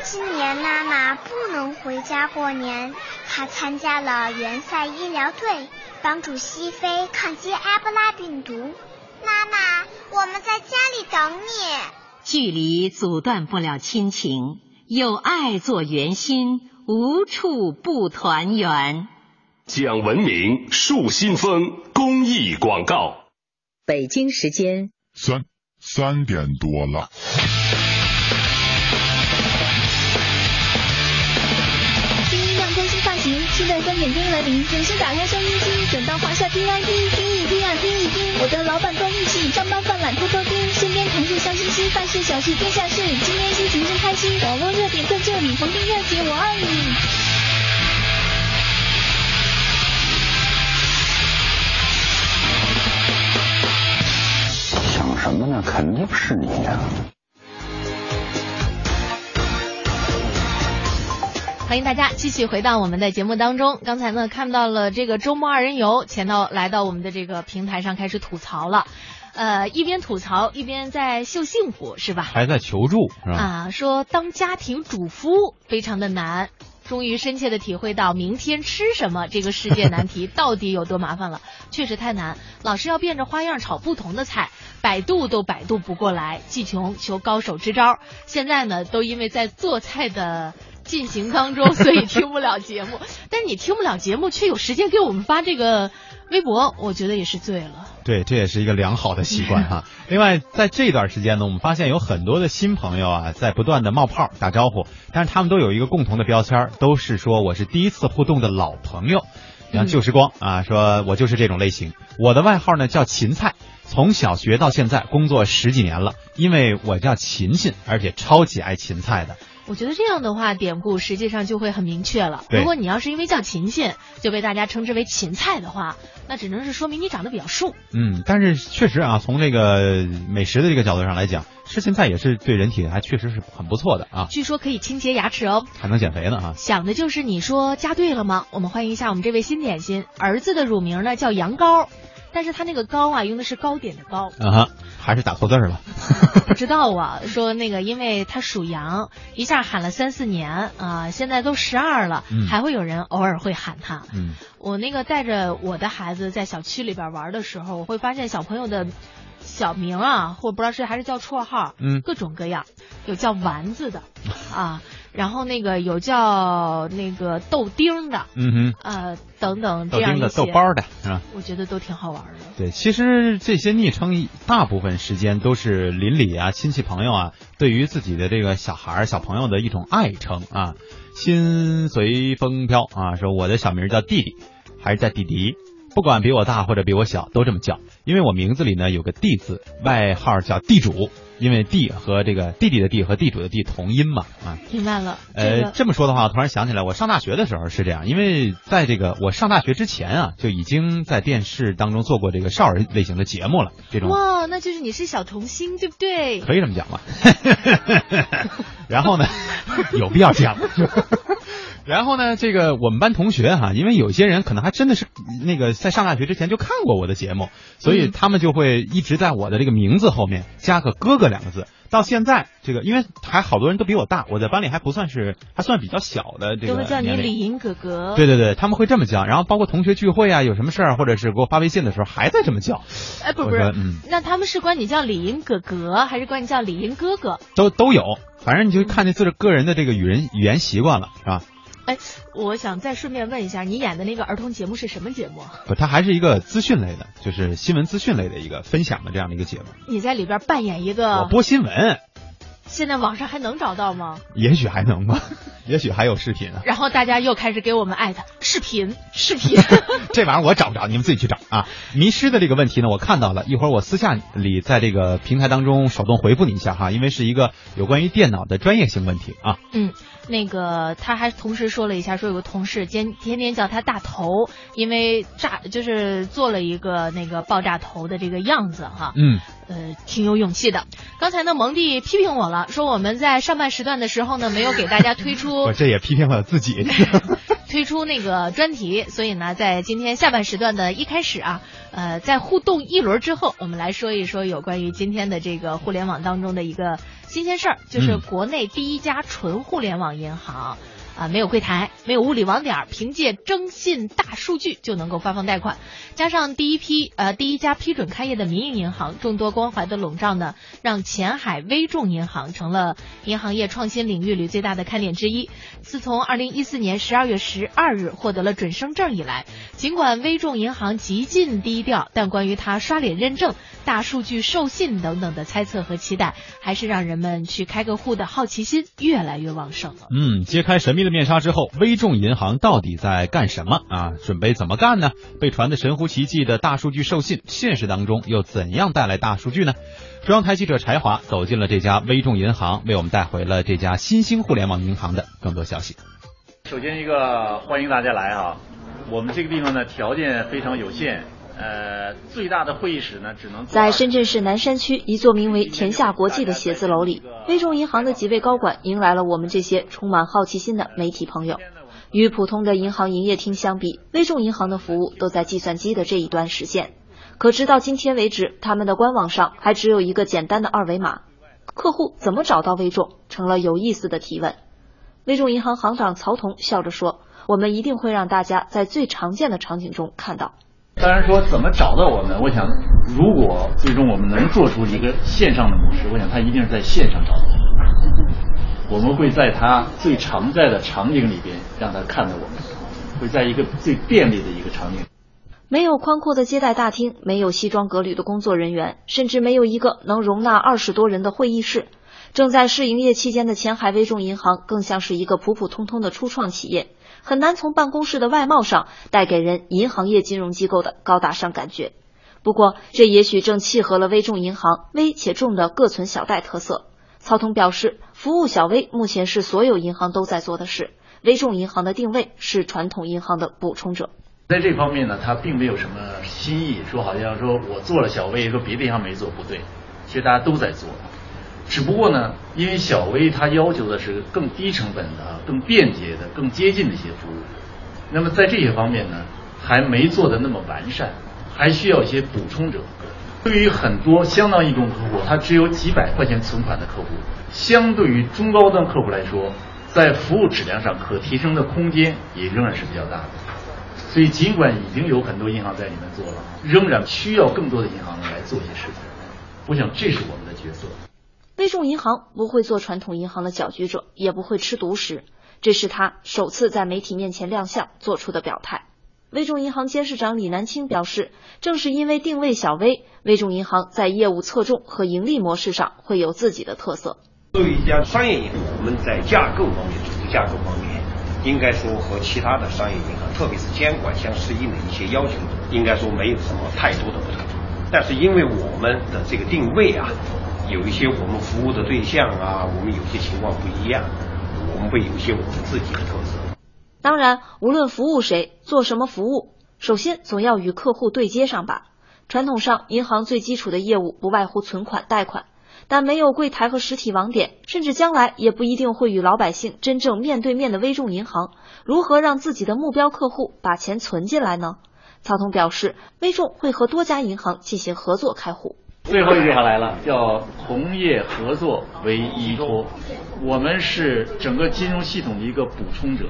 今年妈妈不能回家过年，她参加了援塞医疗队，帮助西非抗击埃博拉病毒。妈妈，我们在家里等你。距离阻断不了亲情，有爱做圆心，无处不团圆。讲文明树新风公益广告。北京时间三三点多了。新音量更新发行，期待三点钟来临，准时打开收音机，转到华夏听 I P，听一听啊听一听，我的老板多义气，上班犯懒偷偷听，身边同事笑嘻嘻，办事小事天下事，今天心情真开心，网络热点在这里，黄金热姐我爱你。什么呢？肯定是你呀！欢迎大家继续回到我们的节目当中。刚才呢，看到了这个周末二人游，前到来到我们的这个平台上开始吐槽了，呃，一边吐槽一边在秀幸福，是吧？还在求助，是吧？啊，说当家庭主夫非常的难。终于深切的体会到明天吃什么这个世界难题到底有多麻烦了，[LAUGHS] 确实太难，老师要变着花样炒不同的菜，百度都百度不过来，季琼求高手支招。现在呢，都因为在做菜的进行当中，[LAUGHS] 所以听不了节目。但是你听不了节目，却有时间给我们发这个微博，我觉得也是醉了。对，这也是一个良好的习惯哈。[LAUGHS] 另外，在这段时间呢，我们发现有很多的新朋友啊，在不断的冒泡打招呼，但是他们都有一个共同的标签，都是说我是第一次互动的老朋友。像旧时光啊，说我就是这种类型。我的外号呢叫芹菜，从小学到现在工作十几年了，因为我叫芹芹，而且超级爱芹菜的。我觉得这样的话，典故实际上就会很明确了。如果你要是因为叫芹芹就被大家称之为芹菜的话，那只能是说明你长得比较瘦。嗯，但是确实啊，从这个美食的这个角度上来讲，吃芹菜也是对人体还确实是很不错的啊。据说可以清洁牙齿哦，还能减肥呢啊。想的就是你说加对了吗？我们欢迎一下我们这位新点心，儿子的乳名呢叫羊羔。但是他那个糕啊，用的是糕点的糕啊，还是打错字了？[LAUGHS] 不知道啊，说那个因为他属羊，一下喊了三四年啊，现在都十二了，还会有人偶尔会喊他。嗯，我那个带着我的孩子在小区里边玩的时候，我会发现小朋友的小名啊，或不知道是还是叫绰号，嗯，各种各样，有叫丸子的 [LAUGHS] 啊。然后那个有叫那个豆丁的，嗯哼，呃，等等这样一些豆包的，是吧？我觉得都挺好玩的。对，其实这些昵称大部分时间都是邻里啊、亲戚朋友啊，对于自己的这个小孩、小朋友的一种爱称啊。心随风飘啊，说我的小名叫弟弟，还是叫弟弟，不管比我大或者比我小，都这么叫，因为我名字里呢有个弟字，外号叫地主。因为地和这个弟弟的弟和地主的地同音嘛啊，明白了。呃，这么说的话，我突然想起来，我上大学的时候是这样，因为在这个我上大学之前啊，就已经在电视当中做过这个少儿类型的节目了。这种哇，那就是你是小童星，对不对？可以这么讲吧。[LAUGHS] 然后呢，[LAUGHS] 有必要这样。[LAUGHS] 然后呢，这个我们班同学哈，因为有些人可能还真的是那个在上大学之前就看过我的节目，所以他们就会一直在我的这个名字后面加个哥哥两个字。到现在这个，因为还好多人都比我大，我在班里还不算是还算比较小的这个。都会叫你李莹哥哥。对对对，他们会这么叫。然后包括同学聚会啊，有什么事儿或者是给我发微信的时候，还在这么叫。哎，不是不是，那他们是管你叫李莹哥哥，还是管你叫李莹哥哥？都都有，反正你就看这个人的这个语人语言习惯了，是吧？哎，我想再顺便问一下，你演的那个儿童节目是什么节目？不，它还是一个资讯类的，就是新闻资讯类的一个分享的这样的一个节目。你在里边扮演一个我播新闻，现在网上还能找到吗？也许还能吧，也许还有视频啊。然后大家又开始给我们艾特视频，视频。[LAUGHS] 这玩意儿我找不着，你们自己去找啊。迷失的这个问题呢，我看到了一会儿我私下里在这个平台当中手动回复你一下哈，因为是一个有关于电脑的专业性问题啊。嗯，那个他还同时说了一下，说有个同事天天天叫他大头，因为炸就是做了一个那个爆炸头的这个样子哈。嗯。呃，挺有勇气的。刚才呢，蒙蒂批评我了，说我们在上半时段的时候呢，没有给大家推出。[LAUGHS] 我这也批评了自己。[LAUGHS] 推出那个专题，所以呢，在今天下半时段的一开始啊，呃，在互动一轮之后，我们来说一说有关于今天的这个互联网当中的一个新鲜事儿，就是国内第一家纯互联网银行。啊，没有柜台，没有物理网点，凭借征信大数据就能够发放贷款，加上第一批呃第一家批准开业的民营银行，众多关怀的笼罩呢，让前海微众银行成了银行业创新领域里最大的看点之一。自从二零一四年十二月十二日获得了准生证以来，尽管微众银行极尽低调，但关于它刷脸认证、大数据授信等等的猜测和期待，还是让人们去开个户的好奇心越来越旺盛了。嗯，揭开神秘的。面纱之后，微众银行到底在干什么啊？准备怎么干呢？被传的神乎其技的大数据授信，现实当中又怎样带来大数据呢？中央台记者柴华走进了这家微众银行，为我们带回了这家新兴互联网银行的更多消息。首先，一个欢迎大家来啊！我们这个地方呢，条件非常有限。呃，最大的会议室呢，只能在深圳市南山区一座名为“田下国际”的写字楼里，微众银行的几位高管迎来了我们这些充满好奇心的媒体朋友。与普通的银行营业厅相比，微众银行的服务都在计算机的这一端实现。可直到今天为止，他们的官网上还只有一个简单的二维码，客户怎么找到微众，成了有意思的提问。微众银行行长曹彤笑着说：“我们一定会让大家在最常见的场景中看到。”当然说怎么找到我们？我想，如果最终我们能做出一个线上的模式，我想他一定是在线上找到。我们会在他最常在的场景里边让他看到我们，会在一个最便利的一个场景。没有宽阔的接待大厅，没有西装革履的工作人员，甚至没有一个能容纳二十多人的会议室。正在试营业期间的前海微众银行，更像是一个普普通通的初创企业。很难从办公室的外貌上带给人银行业金融机构的高大上感觉。不过，这也许正契合了微众银行微且重的各存小贷特色。曹彤表示，服务小微目前是所有银行都在做的事。微众银行的定位是传统银行的补充者。在这方面呢，他并没有什么新意，说好像说我做了小微，说别的银行没做，不对，其实大家都在做。只不过呢，因为小微它要求的是更低成本的、更便捷的、更接近的一些服务，那么在这些方面呢，还没做的那么完善，还需要一些补充者。对于很多相当一众客户，他只有几百块钱存款的客户，相对于中高端客户来说，在服务质量上可提升的空间也仍然是比较大的。所以，尽管已经有很多银行在里面做了，仍然需要更多的银行来做一些事情。我想，这是我们的角色。微众银行不会做传统银行的搅局者，也不会吃独食，这是他首次在媒体面前亮相做出的表态。微众银行监事长李南青表示，正是因为定位小微，微众银行在业务侧重和盈利模式上会有自己的特色。作为一家商业银行，我们在架构方面、组织架构方面，应该说和其他的商业银行，特别是监管相适应的一些要求，应该说没有什么太多的不同。但是因为我们的这个定位啊。有一些我们服务的对象啊，我们有些情况不一样，我们会有一些我们自己的特色。当然，无论服务谁，做什么服务，首先总要与客户对接上吧。传统上，银行最基础的业务不外乎存款、贷款，但没有柜台和实体网点，甚至将来也不一定会与老百姓真正面对面的微众银行，如何让自己的目标客户把钱存进来呢？曹彤表示，微众会和多家银行进行合作开户。最后一句话来了，叫同业合作为依托。我们是整个金融系统的一个补充者。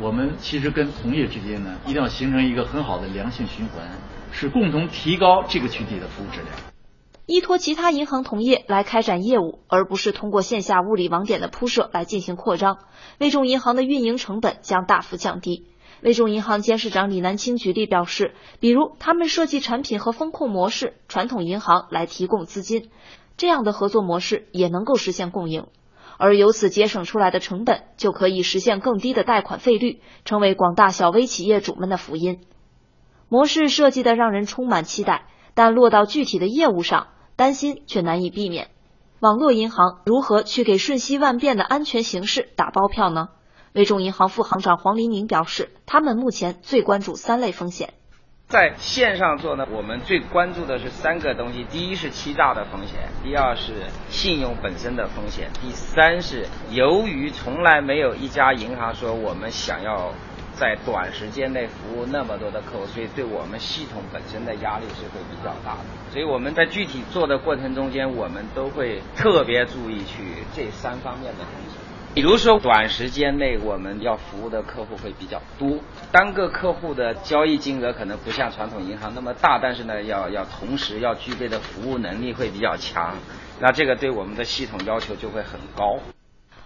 我们其实跟同业之间呢，一定要形成一个很好的良性循环，是共同提高这个群体的服务质量。依托其他银行同业来开展业务，而不是通过线下物理网点的铺设来进行扩张，微众银行的运营成本将大幅降低。微众银行监事长李南青举例表示，比如他们设计产品和风控模式，传统银行来提供资金，这样的合作模式也能够实现共赢，而由此节省出来的成本就可以实现更低的贷款费率，成为广大小微企业主们的福音。模式设计的让人充满期待，但落到具体的业务上，担心却难以避免。网络银行如何去给瞬息万变的安全形势打包票呢？微众银行副行长黄黎明表示，他们目前最关注三类风险。在线上做呢，我们最关注的是三个东西：第一是欺诈的风险，第二是信用本身的风险，第三是由于从来没有一家银行说我们想要在短时间内服务那么多的客户，所以对我们系统本身的压力是会比较大的。所以我们在具体做的过程中间，我们都会特别注意去这三方面的风险。比如说，短时间内我们要服务的客户会比较多，单个客户的交易金额可能不像传统银行那么大，但是呢，要要同时要具备的服务能力会比较强，那这个对我们的系统要求就会很高。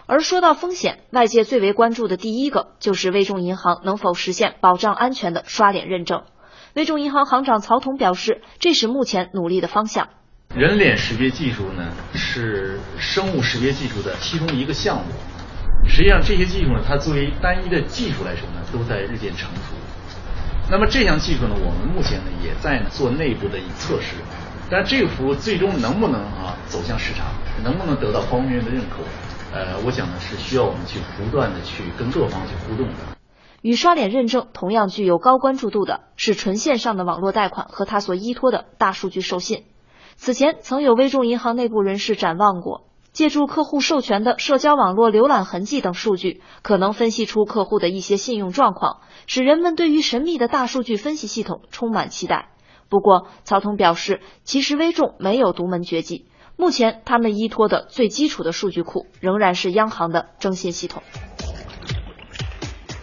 而说到风险，外界最为关注的第一个就是微众银行能否实现保障安全的刷脸认证。微众银行行长曹彤表示，这是目前努力的方向。人脸识别技术呢，是生物识别技术的其中一个项目。实际上，这些技术呢，它作为单一的技术来说呢，都在日渐成熟。那么这项技术呢，我们目前呢也在做内部的一测试。但这个服务最终能不能啊走向市场，能不能得到方面的认可，呃，我想呢是需要我们去不断的去跟各方去互动的。与刷脸认证同样具有高关注度的是纯线上的网络贷款和它所依托的大数据授信。此前曾有微众银行内部人士展望过。借助客户授权的社交网络浏览痕迹等数据，可能分析出客户的一些信用状况，使人们对于神秘的大数据分析系统充满期待。不过，曹彤表示，其实微众没有独门绝技，目前他们依托的最基础的数据库仍然是央行的征信系统。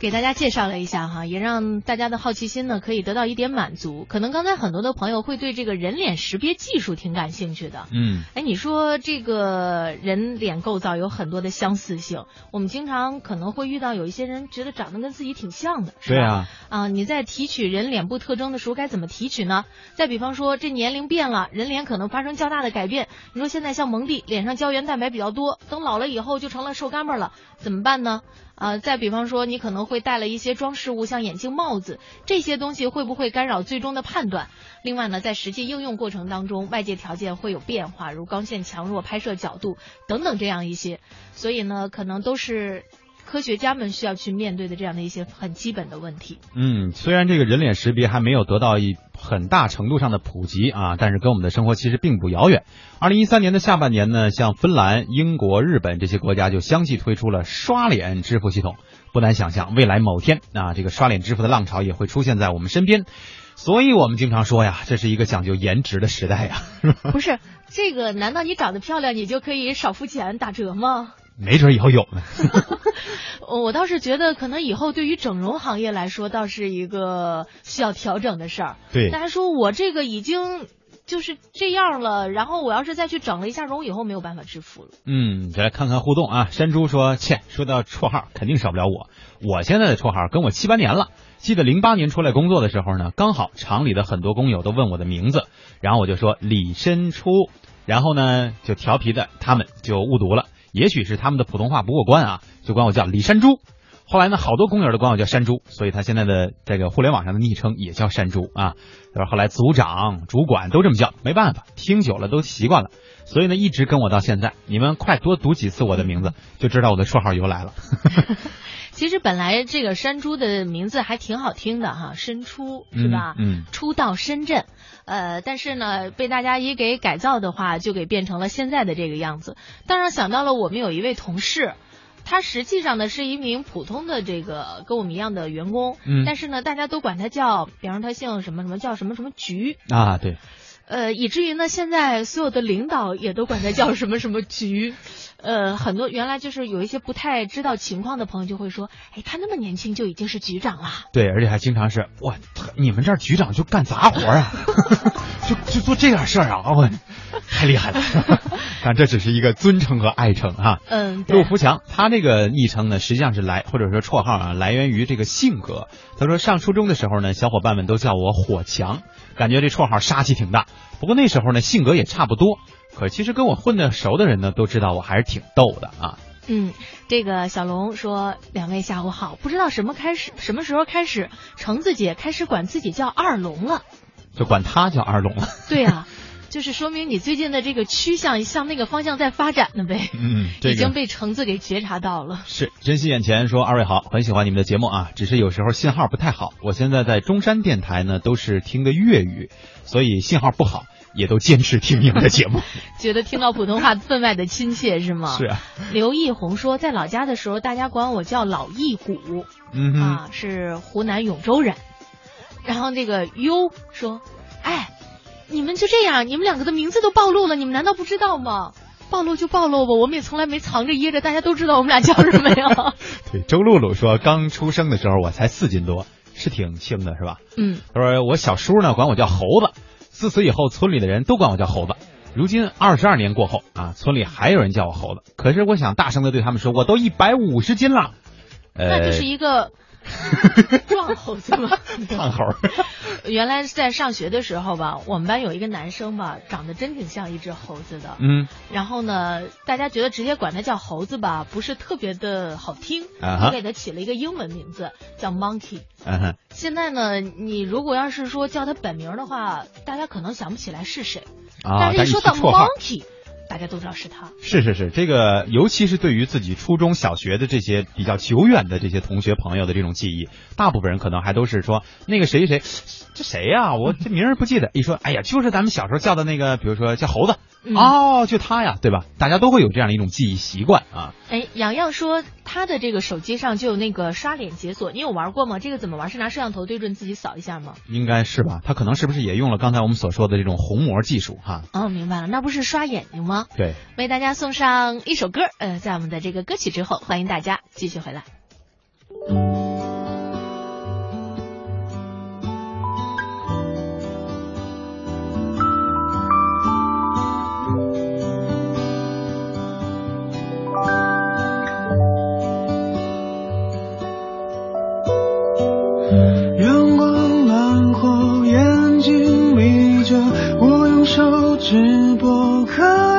给大家介绍了一下哈，也让大家的好奇心呢可以得到一点满足。可能刚才很多的朋友会对这个人脸识别技术挺感兴趣的。嗯，哎，你说这个人脸构造有很多的相似性，我们经常可能会遇到有一些人觉得长得跟自己挺像的，是吧？对啊。啊，你在提取人脸部特征的时候该怎么提取呢？再比方说，这年龄变了，人脸可能发生较大的改变。你说现在像蒙蒂，脸上胶原蛋白比较多，等老了以后就成了瘦干巴了，怎么办呢？呃，再比方说，你可能会戴了一些装饰物，像眼镜、帽子，这些东西会不会干扰最终的判断？另外呢，在实际应用过程当中，外界条件会有变化，如光线强弱、拍摄角度等等这样一些，所以呢，可能都是科学家们需要去面对的这样的一些很基本的问题。嗯，虽然这个人脸识别还没有得到一很大程度上的普及啊，但是跟我们的生活其实并不遥远。二零一三年的下半年呢，像芬兰、英国、日本这些国家就相继推出了刷脸支付系统。不难想象，未来某天啊，这个刷脸支付的浪潮也会出现在我们身边。所以我们经常说呀，这是一个讲究颜值的时代呀。[LAUGHS] 不是这个？难道你长得漂亮，你就可以少付钱打折吗？没准以后有呢。[LAUGHS] 我倒是觉得，可能以后对于整容行业来说，倒是一个需要调整的事儿。对，大家说我这个已经就是这样了，然后我要是再去整了一下容，以后没有办法支付了。嗯，再来看看互动啊。山猪说：“切，说到绰号，肯定少不了我。我现在的绰号跟我七八年了。记得零八年出来工作的时候呢，刚好厂里的很多工友都问我的名字，然后我就说李申初，然后呢就调皮的他们就误读了。”也许是他们的普通话不过关啊，就管我叫李山猪。后来呢，好多工友都管我叫山猪，所以他现在的这个互联网上的昵称也叫山猪啊。然后后来组长、主管都这么叫，没办法，听久了都习惯了，所以呢一直跟我到现在。你们快多读几次我的名字，就知道我的绰号由来了。[LAUGHS] 其实本来这个山猪的名字还挺好听的哈，深出是吧？嗯，出到深圳，呃，但是呢，被大家一给改造的话，就给变成了现在的这个样子。当然想到了我们有一位同事，他实际上呢是一名普通的这个跟我们一样的员工，嗯，但是呢，大家都管他叫，比方说他姓什么什么，叫什么什么局啊，对，呃，以至于呢，现在所有的领导也都管他叫什么什么局。[LAUGHS] 呃，很多原来就是有一些不太知道情况的朋友就会说，哎，他那么年轻就已经是局长了。对，而且还经常是哇，你们这儿局长就干杂活啊，[LAUGHS] 就就做这点事儿啊，我太厉害了。[LAUGHS] 但这只是一个尊称和爱称哈。嗯，陆福强，他这个昵称呢，实际上是来或者说绰号啊，来源于这个性格。他说上初中的时候呢，小伙伴们都叫我火强，感觉这绰号杀气挺大。不过那时候呢，性格也差不多。可其实跟我混的熟的人呢，都知道我还是挺逗的啊。嗯，这个小龙说：“两位下午好，不知道什么开始，什么时候开始，橙子姐开始管自己叫二龙了，就管他叫二龙了。对呀、[LAUGHS] 就是说明你最近的这个趋向向那个方向在发展呢呗。嗯，这个已经被橙子给觉察到了。是珍惜眼前说二位好，很喜欢你们的节目啊，只是有时候信号不太好。我现在在中山电台呢，都是听的粤语，所以信号不好，也都坚持听你们的节目。[LAUGHS] [LAUGHS] 觉得听到普通话分外的亲切是吗？是啊。刘义红说，在老家的时候，大家管我叫老义谷，嗯，啊，是湖南永州人。然后那个优说，哎，你们就这样，你们两个的名字都暴露了，你们难道不知道吗？暴露就暴露吧，我们也从来没藏着掖着，大家都知道我们俩叫什么呀。[LAUGHS] 对，周露露说，刚出生的时候我才四斤多，是挺轻的，是吧？嗯，他说我小叔呢管我叫猴子，自此以后村里的人都管我叫猴子。如今二十二年过后啊，村里还有人叫我猴子，可是我想大声的对他们说，我都一百五十斤了。呃，那就是一个 [LAUGHS] 壮猴子吗？胖猴。[LAUGHS] 原来在上学的时候吧，我们班有一个男生吧，长得真挺像一只猴子的。嗯。然后呢，大家觉得直接管他叫猴子吧，不是特别的好听，啊哈就给他起了一个英文名字叫 Monkey。嗯哼，现在呢，你如果要是说叫他本名的话，大家可能想不起来是谁。啊，但是一说到 Monkey，大家都知道是他。是是是，这个尤其是对于自己初中小学的这些比较久远的这些同学朋友的这种记忆，大部分人可能还都是说那个谁谁谁，这谁呀、我这名儿不记得。一说，哎呀，就是咱们小时候叫的那个，比如说叫猴子，嗯哦，就他呀，对吧？大家都会有这样的一种记忆习惯啊。哎，洋洋说他的这个手机上就有那个刷脸解锁，你有玩过吗？这个怎么玩？是拿摄像头对准自己扫一下吗？应该是吧？他可能是不是也用了刚才我们所说的这种虹膜技术哈？哦，明白了，那不是刷眼睛吗？对，为大家送上一首歌，呃，在我们的这个歌曲之后，欢迎大家继续回来。阳光暖和，眼睛眯着，我用手指拨开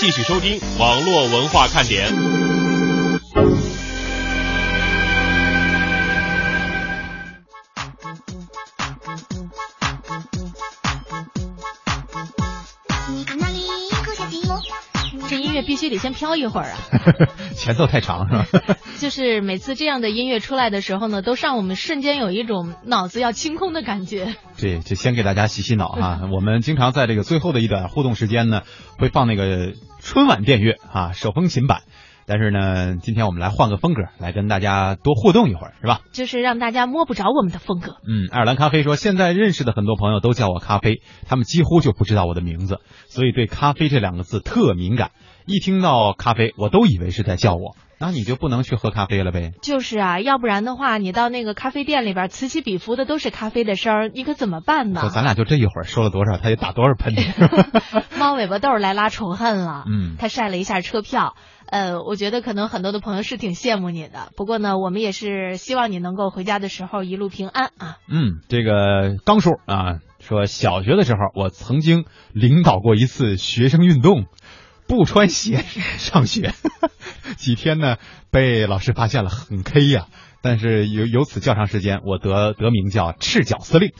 继续收听网络文化看点。这音乐必须得先飘一会儿啊！[LAUGHS] 前奏太长是吧？[LAUGHS] 就是每次这样的音乐出来的时候呢，都让我们瞬间有一种脑子要清空的感觉。[LAUGHS] 对，就先给大家洗洗脑哈。我们经常在这个最后的一段互动时间呢，会放那个春晚电乐啊，手风琴版。但是呢，今天我们来换个风格，来跟大家多互动一会儿，是吧？就是让大家摸不着我们的风格。嗯，爱尔兰咖啡说，现在认识的很多朋友都叫我咖啡，他们几乎就不知道我的名字，所以对咖啡这两个字特敏感。一听到咖啡，我都以为是在叫我，那你就不能去喝咖啡了呗？就是啊，要不然的话，你到那个咖啡店里边，此起彼伏的都是咖啡的声儿，你可怎么办呢？说咱俩就这一会儿说了多少，他就打多少喷嚏。[LAUGHS] [LAUGHS] 猫尾巴豆来拉仇恨了，嗯，他晒了一下车票。呃，我觉得可能很多的朋友是挺羡慕你的，不过呢，我们也是希望你能够回家的时候一路平安啊。嗯，这个刚叔啊说，小学的时候我曾经领导过一次学生运动。不穿鞋上学，[LAUGHS] 几天呢被老师发现了，很 K 呀、但是由由此较长时间，我得得名叫赤脚司令。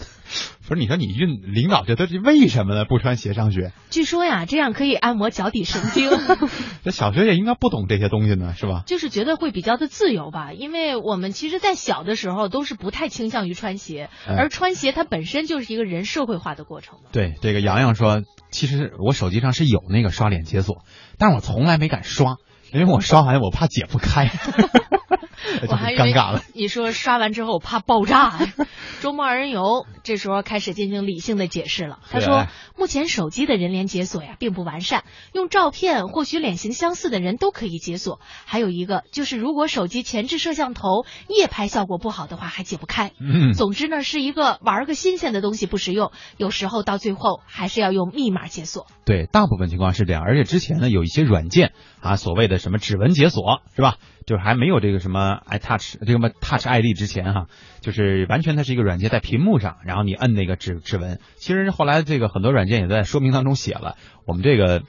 不是你说你运领导这都是为什么呢？不穿鞋上学？据说呀，这样可以按摩脚底神经。[LAUGHS] 这小学也应该不懂这些东西呢，是吧？就是觉得会比较的自由吧，因为我们其实，在小的时候都是不太倾向于穿鞋，哎、而穿鞋它本身就是一个人社会化的过程。对，这个洋洋说，其实我手机上是有那个刷脸解锁，但是我从来没敢刷，因为我刷完我怕解不开。[LAUGHS] [LAUGHS] 我还尴尬了。你说刷完之后我怕爆炸。[LAUGHS] 周末二人游这时候开始进行理性的解释了。他说，目前手机的人脸解锁呀并不完善，用照片或许脸型相似的人都可以解锁。还有一个就是，如果手机前置摄像头夜拍效果不好的话，还解不开。嗯。总之呢，是一个玩个新鲜的东西不实用，有时候到最后还是要用密码解锁。对，大部分情况是这样。而且之前呢，有一些软件啊，所谓的什么指纹解锁，是吧？就是还没有这个什么 iTouch 这个么 Touch ID 之前哈，就是完全它是一个软件在屏幕上，然后你摁那个指指纹。其实后来这个很多软件也在说明当中写了，我们这个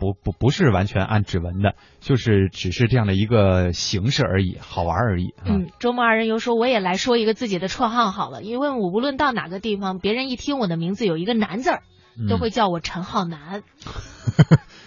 不不不是完全按指纹的，就是只是这样的一个形式而已，好玩而已。嗯，周末二人游说我也来说一个自己的绰号好了，因为我无论到哪个地方，别人一听我的名字有一个男字儿，都会叫我陈浩南。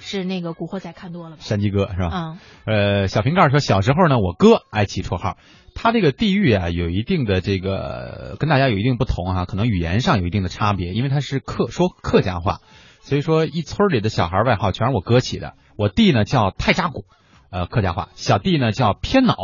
是那个《古惑仔》看多了吧？山鸡哥是吧？嗯。呃，小瓶盖说，小时候呢，我哥爱起绰号，他这个地域啊，有一定的这个跟大家有一定不同哈、啊，可能语言上有一定的差别，因为他是客说客家话，所以说一村里的小孩外号全是我哥起的。我弟呢叫太扎古，呃，客家话；小弟呢叫偏脑，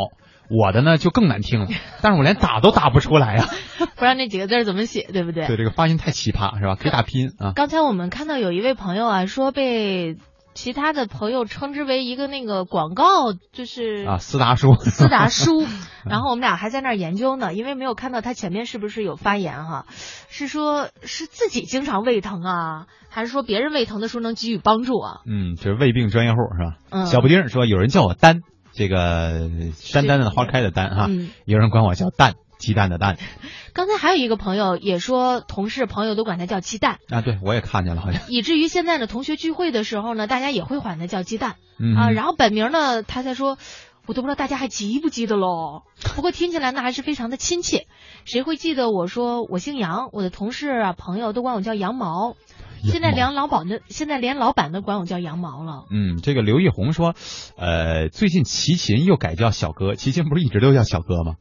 我的呢就更难听了，[LAUGHS] 但是我连打都打不出来呀、啊，[LAUGHS] 不知道那几个字怎么写，对不对？对，这个发音太奇葩是吧？可以打拼音啊。刚才我们看到有一位朋友啊，说被。其他的朋友称之为一个那个广告，就是啊，斯达叔，斯达叔。[LAUGHS] 然后我们俩还在那儿研究呢，因为没有看到他前面是不是有发言哈，是说是自己经常胃疼啊，还是说别人胃疼的时候能给予帮助啊？嗯，这是胃病专业户是吧？嗯。小布丁说有人叫我丹，这个山丹的花开的丹哈，嗯、有人管我叫蛋。鸡蛋的蛋，[LAUGHS] 刚才还有一个朋友也说，同事朋友都管他叫鸡蛋啊，对我也看见了，好像。以至于现在呢，同学聚会的时候呢，大家也会管他叫鸡蛋、嗯、啊。然后本名呢，他才说，我都不知道大家还记不记得喽。不过听起来呢，还是非常的亲切。谁会记得我说我姓杨？我的同事啊朋友都管我叫羊毛。现在连老板的，现在连老板都管我叫羊毛了。嗯，这个刘一红说，呃，最近齐秦又改叫小哥，齐秦不是一直都叫小哥吗？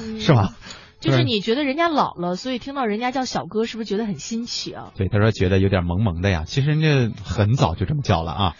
嗯、是吗？就是你觉得人家老了，所以听到人家叫小哥，是不是觉得很新奇啊？对，他说觉得有点萌萌的呀。其实人家很早就这么叫了啊。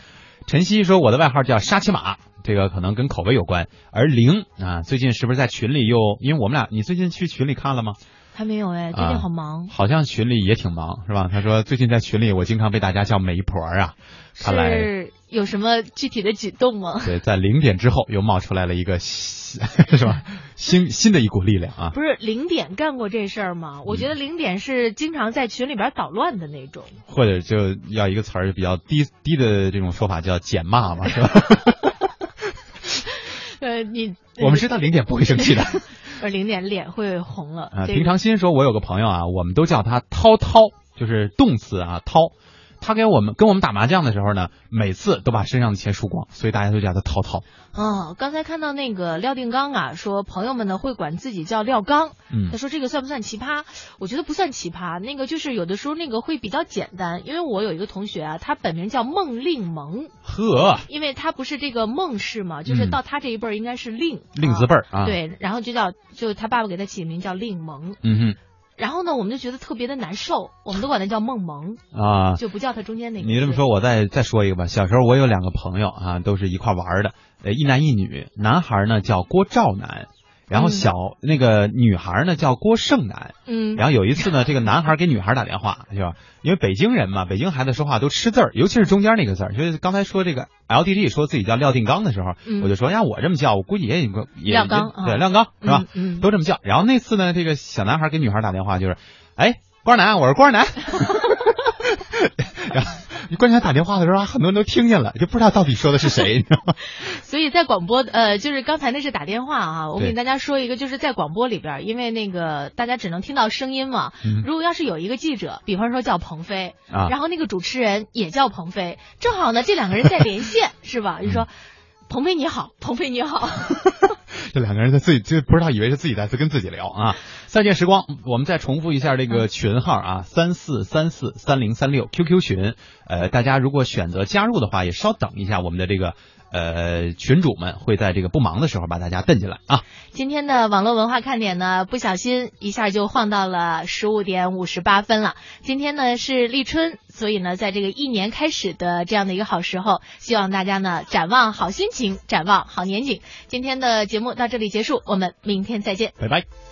晨曦说我的外号叫沙琪玛，这个可能跟口味有关。而玲啊，最近是不是在群里又？因为我们俩，你最近去群里看了吗？还没有哎，最近好忙、啊。好像群里也挺忙，是吧？他说最近在群里，我经常被大家叫媒婆啊。看来是有什么具体的举动吗？对，在零点之后又冒出来了一个。[LAUGHS] 是吧？新新的一股力量啊！不是零点干过这事儿吗？我觉得零点是经常在群里边捣乱的那种，或者就要一个词儿比较低低的这种说法叫减骂嘛，是吧？[LAUGHS] 呃，你我们知道零点不会生气的，[LAUGHS] 呃，零点脸会红了。啊，平常心说，我有个朋友啊，我们都叫他涛涛，就是动词啊涛。他给我们跟我们打麻将的时候呢，每次都把身上的钱输光，所以大家都叫他涛涛。哦，刚才看到那个廖定刚啊，说朋友们呢会管自己叫廖刚，嗯。他说这个算不算奇葩？我觉得不算奇葩，那个就是有的时候那个会比较简单，因为我有一个同学啊，他本名叫孟令萌，呵，因为他不是这个孟氏嘛，就是嗯。到他这一辈儿应该是令，令字辈儿啊，，对，然后就叫就他爸爸给他起名叫令萌，嗯然后呢我们就觉得特别的难受，我们都管他叫梦萌，啊，就不叫他中间那个。你这么说，我再再说一个吧。小时候我有两个朋友啊，都是一块玩的，呃，一男一女。男孩呢叫郭兆南，然后小、那个女孩呢叫郭胜男。嗯，然后有一次呢，[LAUGHS] 这个男孩给女孩打电话，是吧？因为北京人嘛，北京孩子说话都吃字儿，尤其是中间那个字儿。就是刚才说这个 LDD 说自己叫廖定刚的时候，嗯我就说呀，我这么叫，我估计也也也廖刚对，啊廖刚是吧？嗯嗯都这么叫。然后那次呢，这个小男孩给女孩打电话，就是，哎，官男，我是官南。[LAUGHS] [LAUGHS] 然后关键他打电话的时候，很多人都听见了，就不知道到底说的是谁，你知道吗？[LAUGHS] 所以在广播呃，就是刚才那是打电话啊，我给大家说一个，就是在广播里边，因为那个大家只能听到声音嘛。嗯如果要是有一个记者，比方说叫鹏飞，啊然后那个主持人也叫鹏飞，正好呢这两个人在连线，[LAUGHS] 是吧？就说。鹏飞你好，鹏飞你好，[LAUGHS] 这两个人在自己就不知道以为是自己在跟自己聊啊。再见时光，我们再重复一下这个群号啊，三四三四三零三六 QQ 群。呃，大家如果选择加入的话，也稍等一下，我们的这个呃群主们会在这个不忙的时候把大家蹬进来啊。今天的网络文化看点呢，不小心一下就晃到了十五点五十八分了。今天呢是立春，所以呢，在这个一年开始的这样的一个好时候，希望大家呢展望好心情，展望好年景。今天的节目到这里结束，我们明天再见。拜拜。